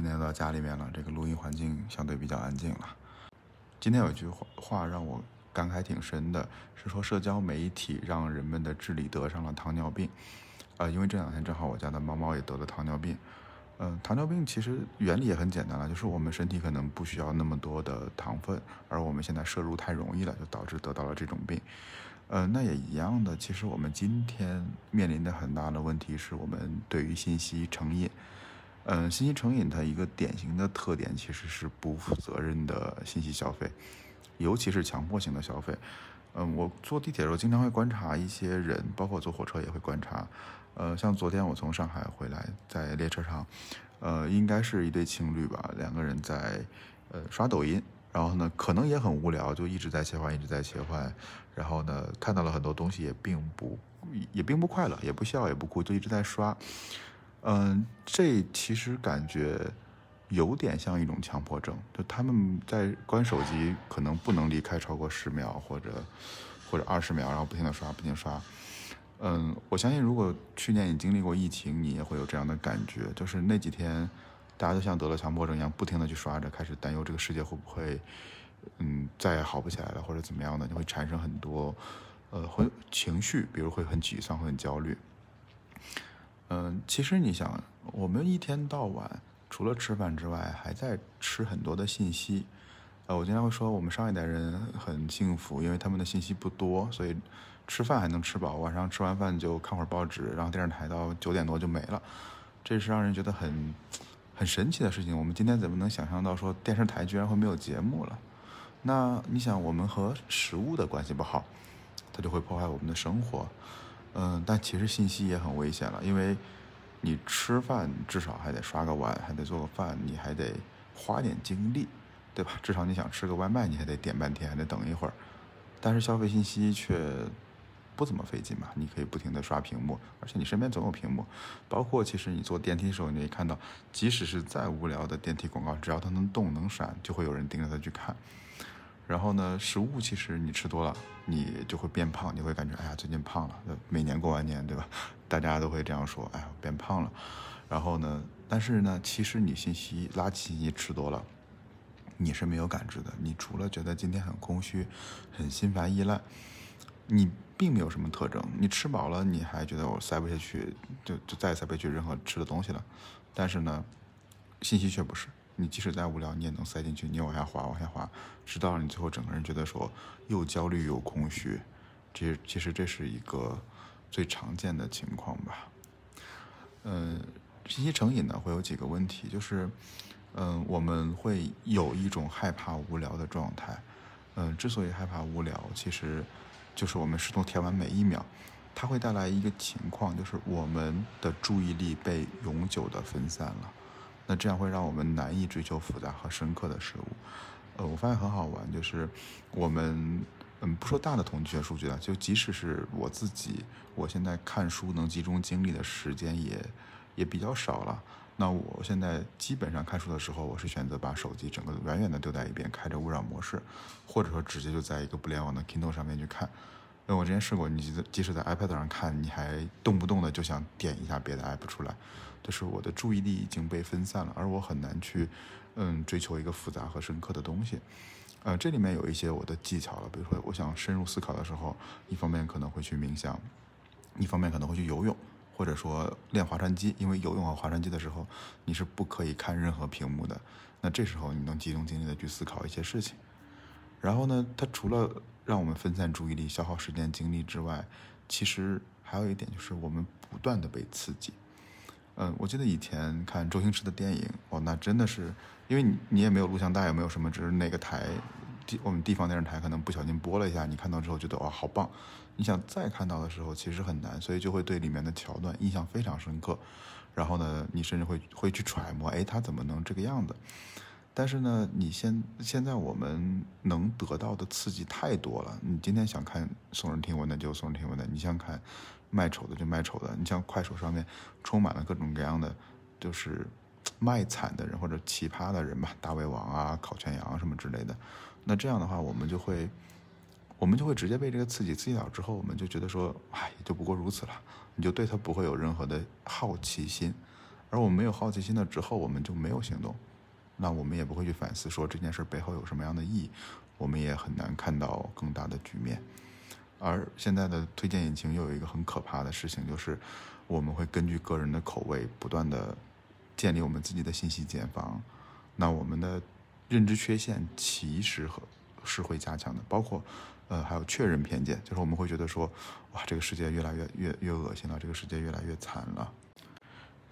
今天到家里面了，这个录音环境相对比较安静了。今天有一句话话让我感慨挺深的，是说社交媒体让人们的智力得上了糖尿病。呃，因为这两天正好我家的猫猫也得了糖尿病。嗯，糖尿病其实原理也很简单了，就是我们身体可能不需要那么多的糖分，而我们现在摄入太容易了，就导致得到了这种病。呃，那也一样的，其实我们今天面临的很大的问题是我们对于信息成瘾。嗯，信息成瘾它一个典型的特点其实是不负责任的信息消费，尤其是强迫性的消费。嗯，我坐地铁的时候经常会观察一些人，包括坐火车也会观察。呃，像昨天我从上海回来，在列车上，呃，应该是一对情侣吧，两个人在呃刷抖音，然后呢，可能也很无聊，就一直在切换，一直在切换，然后呢，看到了很多东西，也并不也并不快乐，也不笑，也不哭，就一直在刷。嗯，这其实感觉有点像一种强迫症，就他们在关手机，可能不能离开超过十秒或者或者二十秒，然后不停的刷，不停刷。嗯，我相信如果去年你经历过疫情，你也会有这样的感觉，就是那几天大家都像得了强迫症一样，不停的去刷着，开始担忧这个世界会不会嗯再也好不起来了，或者怎么样的，你会产生很多呃会情绪，比如会很沮丧，会很焦虑。嗯，其实你想，我们一天到晚除了吃饭之外，还在吃很多的信息。呃，我经常会说，我们上一代人很幸福，因为他们的信息不多，所以吃饭还能吃饱，晚上吃完饭就看会儿报纸，然后电视台到九点多就没了，这是让人觉得很很神奇的事情。我们今天怎么能想象到说电视台居然会没有节目了？那你想，我们和食物的关系不好，它就会破坏我们的生活。嗯，但其实信息也很危险了，因为你吃饭至少还得刷个碗，还得做个饭，你还得花点精力，对吧？至少你想吃个外卖，你还得点半天，还得等一会儿。但是消费信息却不怎么费劲嘛，你可以不停的刷屏幕，而且你身边总有屏幕。包括其实你坐电梯的时候，你可以看到，即使是再无聊的电梯广告，只要它能动能闪，就会有人盯着它去看。然后呢，食物其实你吃多了，你就会变胖，你会感觉哎呀最近胖了。每年过完年，对吧？大家都会这样说，哎呀变胖了。然后呢，但是呢，其实你信息垃圾信息吃多了，你是没有感知的。你除了觉得今天很空虚，很心烦意乱，你并没有什么特征。你吃饱了，你还觉得我塞不下去，就就再也塞不下去任何吃的东西了。但是呢，信息却不是。你即使再无聊，你也能塞进去，你往下滑，往下滑，直到你最后整个人觉得说又焦虑又空虚。这其实这是一个最常见的情况吧。嗯，信息成瘾呢会有几个问题，就是嗯我们会有一种害怕无聊的状态。嗯，之所以害怕无聊，其实就是我们试图填完每一秒，它会带来一个情况，就是我们的注意力被永久的分散了。那这样会让我们难以追求复杂和深刻的事物。呃，我发现很好玩，就是我们，嗯，不说大的统计学数据了，就即使是我自己，我现在看书能集中精力的时间也也比较少了。那我现在基本上看书的时候，我是选择把手机整个远远的丢在一边，开着勿扰模式，或者说直接就在一个不联网的 Kindle 上面去看。因为我之前试过，你即使在 iPad 上看，你还动不动的就想点一下别的 App 出来。就是我的注意力已经被分散了，而我很难去，嗯，追求一个复杂和深刻的东西。呃，这里面有一些我的技巧了，比如说我想深入思考的时候，一方面可能会去冥想，一方面可能会去游泳，或者说练划船机，因为游泳和划船机的时候你是不可以看任何屏幕的，那这时候你能集中精力的去思考一些事情。然后呢，它除了让我们分散注意力、消耗时间精力之外，其实还有一点就是我们不断的被刺激。嗯，我记得以前看周星驰的电影，哦，那真的是，因为你你也没有录像带，也没有什么，只是那个台，地我们地方电视台可能不小心播了一下，你看到之后觉得哇好棒，你想再看到的时候其实很难，所以就会对里面的桥段印象非常深刻，然后呢，你甚至会会去揣摩，哎，他怎么能这个样子？但是呢，你现现在我们能得到的刺激太多了，你今天想看耸人听闻的就耸人听闻的，你想看。卖丑的就卖丑的，你像快手上面充满了各种各样的，就是卖惨的人或者奇葩的人吧，大胃王啊、烤全羊什么之类的。那这样的话，我们就会，我们就会直接被这个刺激刺激到之后，我们就觉得说，哎，也就不过如此了，你就对他不会有任何的好奇心。而我们没有好奇心了之后，我们就没有行动，那我们也不会去反思说这件事背后有什么样的意义，我们也很难看到更大的局面。而现在的推荐引擎又有一个很可怕的事情，就是我们会根据个人的口味不断的建立我们自己的信息茧房，那我们的认知缺陷其实和是会加强的，包括呃还有确认偏见，就是我们会觉得说，哇，这个世界越来越越越恶心了，这个世界越来越惨了。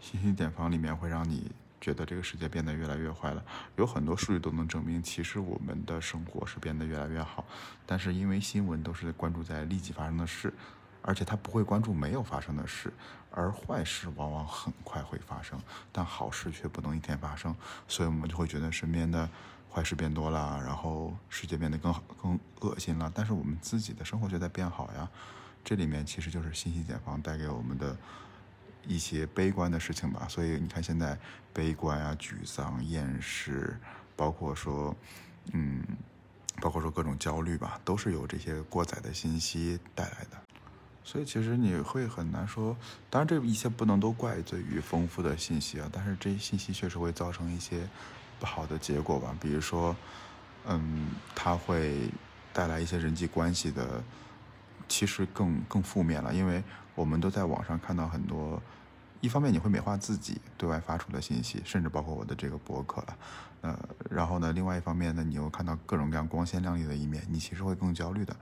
信息茧房里面会让你觉得这个世界变得越来越坏了。有很多数据都能证明，其实我们的生活是变得越来越好。但是因为新闻都是关注在立即发生的事，而且他不会关注没有发生的事，而坏事往往很快会发生，但好事却不能一天发生。所以我们就会觉得身边的坏事变多了，然后世界变得更好、更恶心了。但是我们自己的生活却在变好呀。这里面其实就是信息茧房带给我们的。一些悲观的事情吧，所以你看现在悲观啊、沮丧、厌世，包括说，嗯，包括说各种焦虑吧，都是由这些过载的信息带来的。所以其实你会很难说，当然这一切不能都怪罪于丰富的信息啊，但是这些信息确实会造成一些不好的结果吧，比如说，嗯，它会带来一些人际关系的，其实更更负面了，因为我们都在网上看到很多。一方面你会美化自己对外发出的信息，甚至包括我的这个博客了，呃，然后呢，另外一方面呢，你又看到各种各样光鲜亮丽的一面，你其实会更焦虑的。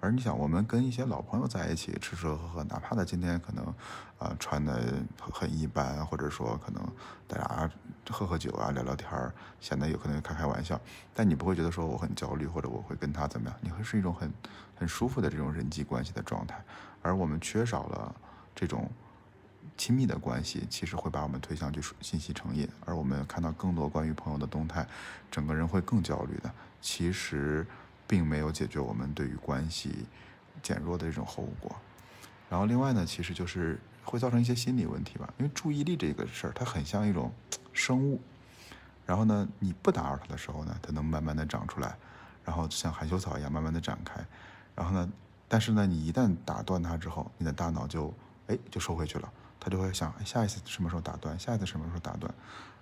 而你想，我们跟一些老朋友在一起吃吃喝喝，哪怕他今天可能，呃，穿的很一般，或者说可能大家喝喝酒啊，聊聊天儿，显得有可能开开玩笑，但你不会觉得说我很焦虑，或者我会跟他怎么样，你会是一种很很舒服的这种人际关系的状态。而我们缺少了这种。亲密的关系其实会把我们推向就是信息成瘾，而我们看到更多关于朋友的动态，整个人会更焦虑的。其实并没有解决我们对于关系减弱的这种后果。然后另外呢，其实就是会造成一些心理问题吧。因为注意力这个事儿，它很像一种生物。然后呢，你不打扰它的时候呢，它能慢慢的长出来，然后像含羞草一样慢慢的展开。然后呢，但是呢，你一旦打断它之后，你的大脑就哎就收回去了。他就会想，下一次什么时候打断？下一次什么时候打断？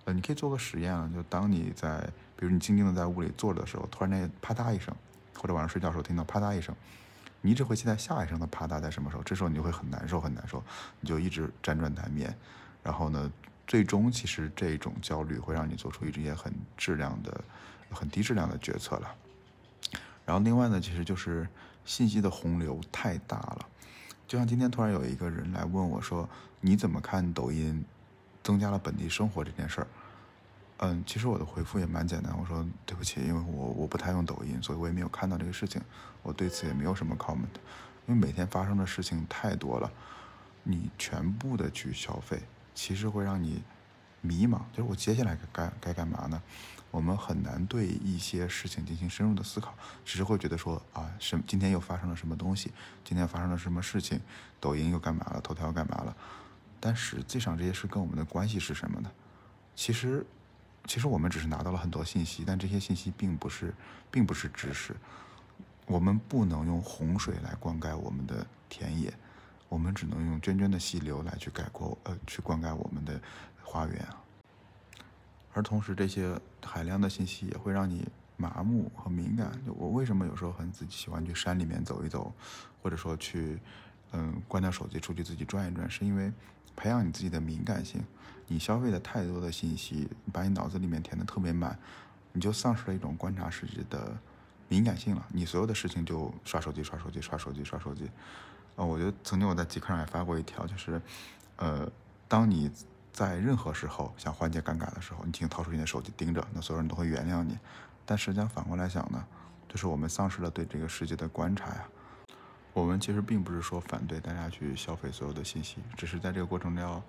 呃，你可以做个实验啊，就当你在，比如你静静的在屋里坐着的时候，突然间啪嗒一声，或者晚上睡觉的时候听到啪嗒一声，你一直会期待下一声的啪嗒在什么时候？这时候你就会很难受，很难受，你就一直辗转难眠。然后呢，最终其实这种焦虑会让你做出一些很质量的、很低质量的决策了。然后另外呢，其实就是信息的洪流太大了。就像今天突然有一个人来问我说：“你怎么看抖音增加了本地生活这件事儿？”嗯，其实我的回复也蛮简单，我说：“对不起，因为我我不太用抖音，所以我也没有看到这个事情，我对此也没有什么 comment。因为每天发生的事情太多了，你全部的去消费，其实会让你迷茫，就是我接下来该该干嘛呢？”我们很难对一些事情进行深入的思考，只是会觉得说啊，什今天又发生了什么东西，今天发生了什么事情，抖音又干嘛了，头条干嘛了？但实际上这些事跟我们的关系是什么呢？其实，其实我们只是拿到了很多信息，但这些信息并不是，并不是知识。我们不能用洪水来灌溉我们的田野，我们只能用涓涓的溪流来去概括，呃，去灌溉我们的花园啊。而同时，这些海量的信息也会让你麻木和敏感。我为什么有时候很自己喜欢去山里面走一走，或者说去，嗯，关掉手机出去自己转一转，是因为培养你自己的敏感性。你消费的太多的信息，把你脑子里面填的特别满，你就丧失了一种观察世界的敏感性了。你所有的事情就刷手机、刷手机、刷手机、刷手机。呃，我觉得曾经我在极客上也发过一条，就是，呃，当你。在任何时候想缓解尴尬的时候，你请掏出你的手机盯着，那所有人都会原谅你。但实际上反过来想呢，就是我们丧失了对这个世界的观察呀。我们其实并不是说反对大家去消费所有的信息，只是在这个过程中要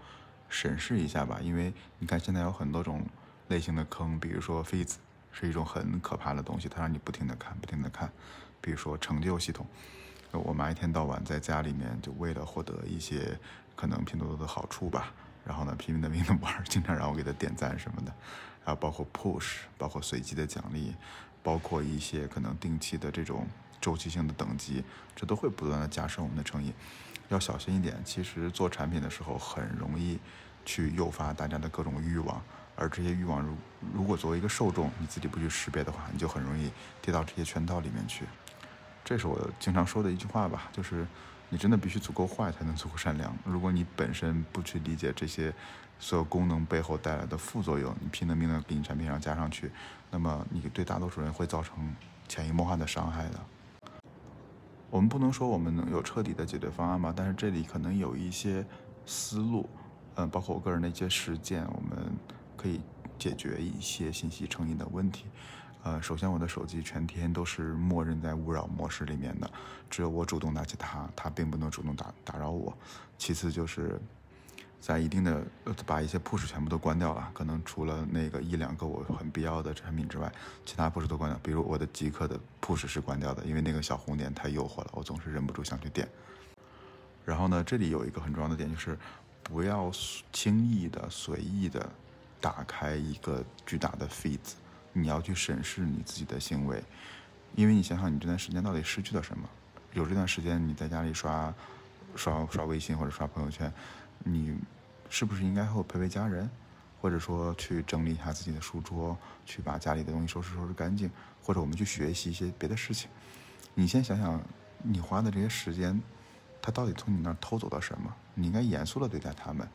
审视一下吧。因为你看现在有很多种类型的坑，比如说 feeds 是一种很可怕的东西，它让你不停的看，不停的看。比如说成就系统，我妈一天到晚在家里面就为了获得一些可能拼多多的好处吧。然后呢，拼命的命的玩，经常让我给他点赞什么的，还有包括 push，包括随机的奖励，包括一些可能定期的这种周期性的等级，这都会不断的加深我们的成瘾，要小心一点。其实做产品的时候很容易去诱发大家的各种欲望，而这些欲望如如果作为一个受众，你自己不去识别的话，你就很容易跌到这些圈套里面去。这是我经常说的一句话吧，就是你真的必须足够坏才能足够善良。如果你本身不去理解这些所有功能背后带来的副作用，你拼了命的给你产品上加上去，那么你对大多数人会造成潜移默化的伤害的。我们不能说我们能有彻底的解决方案吧，但是这里可能有一些思路，嗯，包括我个人的一些实践，我们可以解决一些信息成瘾的问题。呃，首先我的手机全天都是默认在勿扰模式里面的，只有我主动拿起它，它并不能主动打打扰我。其次就是。在一定的把一些 push 全部都关掉了，可能除了那个一两个我很必要的产品之外，其他 push 都关掉。比如我的极客的 push 是关掉的，因为那个小红点太诱惑了，我总是忍不住想去点。然后呢，这里有一个很重要的点，就是不要轻易的、随意的打开一个巨大的 feeds，你要去审视你自己的行为，因为你想想你这段时间到底失去了什么？有这段时间你在家里刷刷刷微信或者刷朋友圈。你是不是应该和我陪陪家人，或者说去整理一下自己的书桌，去把家里的东西收拾收拾干净，或者我们去学习一些别的事情？你先想想，你花的这些时间，他到底从你那儿偷走了什么？你应该严肃的对待他们。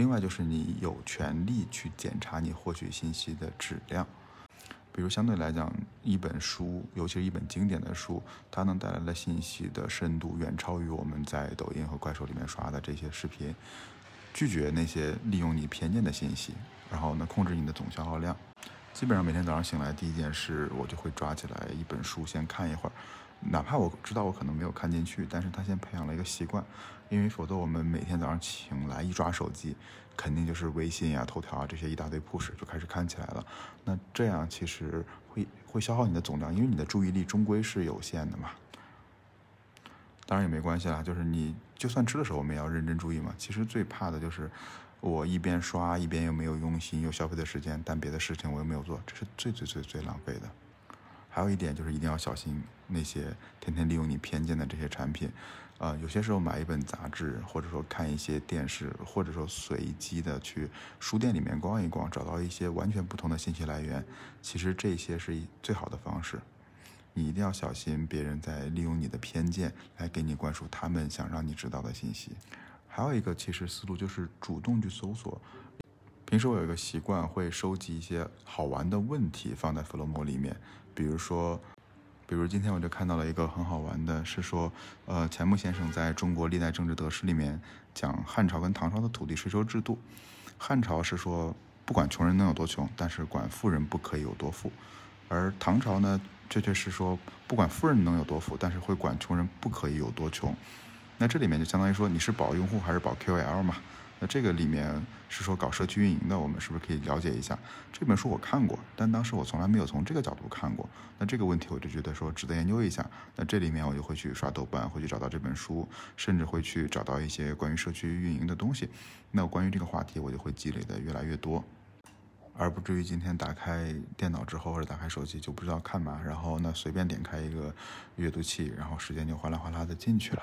另外就是你有权利去检查你获取信息的质量。比如相对来讲，一本书，尤其是一本经典的书，它能带来的信息的深度远超于我们在抖音和快手里面刷的这些视频。拒绝那些利用你偏见的信息，然后呢，控制你的总消耗量。基本上每天早上醒来第一件事，我就会抓起来一本书先看一会儿。哪怕我知道我可能没有看进去，但是他先培养了一个习惯，因为否则我们每天早上醒来一抓手机，肯定就是微信呀、头条啊这些一大堆 push 就开始看起来了。那这样其实会会消耗你的总量，因为你的注意力终归是有限的嘛。当然也没关系啦，就是你就算吃的时候我们也要认真注意嘛。其实最怕的就是我一边刷一边又没有用心又消费的时间，但别的事情我又没有做，这是最最最最浪费的。还有一点就是一定要小心那些天天利用你偏见的这些产品，呃，有些时候买一本杂志，或者说看一些电视，或者说随机的去书店里面逛一逛，找到一些完全不同的信息来源，其实这些是最好的方式。你一定要小心别人在利用你的偏见来给你灌输他们想让你知道的信息。还有一个其实思路就是主动去搜索。平时我有一个习惯，会收集一些好玩的问题放在 Flomo 里面。比如说，比如今天我就看到了一个很好玩的，是说，呃，钱穆先生在中国历代政治得失里面讲汉朝跟唐朝的土地税收制度。汉朝是说不管穷人能有多穷，但是管富人不可以有多富。而唐朝呢，确确实说不管富人能有多富，但是会管穷人不可以有多穷。那这里面就相当于说你是保用户还是保 QL 嘛？那这个里面是说搞社区运营的，我们是不是可以了解一下？这本书我看过，但当时我从来没有从这个角度看过。那这个问题我就觉得说值得研究一下。那这里面我就会去刷豆瓣，会去找到这本书，甚至会去找到一些关于社区运营的东西。那关于这个话题，我就会积累的越来越多，而不至于今天打开电脑之后或者打开手机就不知道看嘛，然后呢随便点开一个阅读器，然后时间就哗啦哗啦的进去了。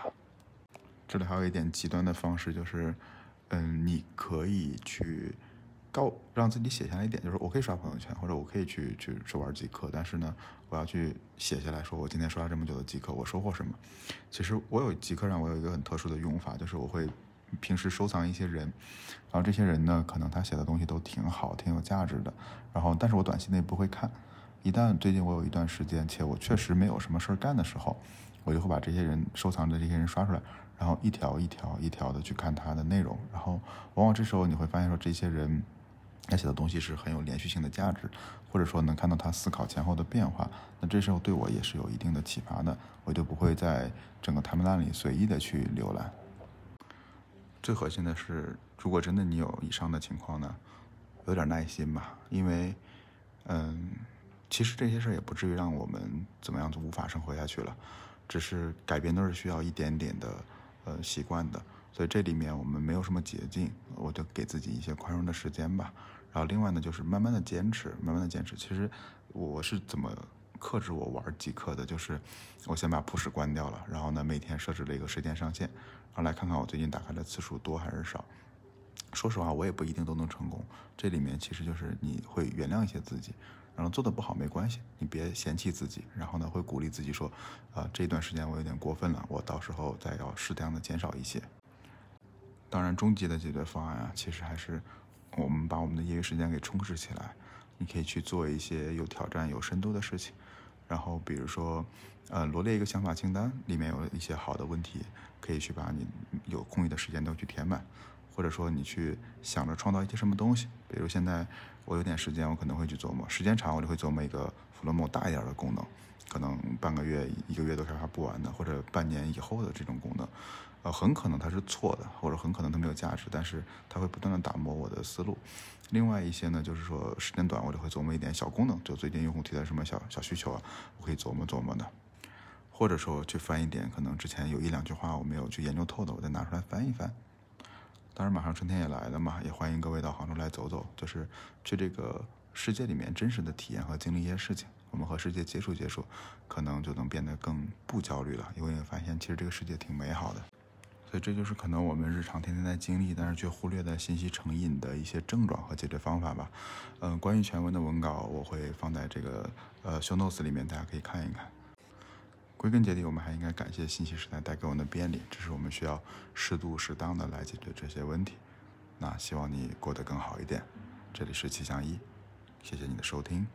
这里还有一点极端的方式就是。嗯，你可以去告让自己写下来一点，就是我可以刷朋友圈，或者我可以去去去玩极客，但是呢，我要去写下来说我今天刷了这么久的极客，我收获什么？其实我有极客上我有一个很特殊的用法，就是我会平时收藏一些人，然后这些人呢，可能他写的东西都挺好，挺有价值的，然后但是我短期内不会看，一旦最近我有一段时间，且我确实没有什么事儿干的时候，我就会把这些人收藏的这些人刷出来。然后一条一条一条的去看他的内容，然后往往这时候你会发现说这些人他写的东西是很有连续性的价值，或者说能看到他思考前后的变化，那这时候对我也是有一定的启发的，我就不会在整个 timeline 里随意的去浏览。最核心的是，如果真的你有以上的情况呢，有点耐心吧，因为嗯，其实这些事儿也不至于让我们怎么样就无法生活下去了，只是改变都是需要一点点的。呃，习惯的，所以这里面我们没有什么捷径，我就给自己一些宽容的时间吧。然后另外呢，就是慢慢的坚持，慢慢的坚持。其实我是怎么克制我玩极客的，就是我先把普 h 关掉了，然后呢，每天设置了一个时间上限，然后来看看我最近打开的次数多还是少。说实话，我也不一定都能成功。这里面其实就是你会原谅一些自己，然后做的不好没关系，你别嫌弃自己。然后呢，会鼓励自己说，啊，这段时间我有点过分了，我到时候再要适当的减少一些。当然，终极的解决方案啊，其实还是我们把我们的业余时间给充实起来。你可以去做一些有挑战、有深度的事情，然后比如说，呃，罗列一个想法清单，里面有一些好的问题，可以去把你有空余的时间都去填满。或者说你去想着创造一些什么东西，比如现在我有点时间，我可能会去琢磨，时间长我就会琢磨一个弗洛姆大一点的功能，可能半个月、一个月都开发不完的，或者半年以后的这种功能，呃，很可能它是错的，或者很可能它没有价值，但是它会不断的打磨我的思路。另外一些呢，就是说时间短，我就会琢磨一点小功能，就最近用户提的什么小小需求啊，我可以琢磨琢磨的，或者说去翻一点，可能之前有一两句话我没有去研究透的，我再拿出来翻一翻。当然，马上春天也来了嘛，也欢迎各位到杭州来走走，就是去这个世界里面真实的体验和经历一些事情。我们和世界接触接触，可能就能变得更不焦虑了，因为发现其实这个世界挺美好的。所以这就是可能我们日常天天在经历，但是却忽略的信息成瘾的一些症状和解决方法吧。嗯，关于全文的文稿我会放在这个呃 show notes 里面，大家可以看一看。归根结底，我们还应该感谢信息时代带给我们的便利，这是我们需要适度适当的来解决这些问题。那希望你过得更好一点。这里是气象一，谢谢你的收听。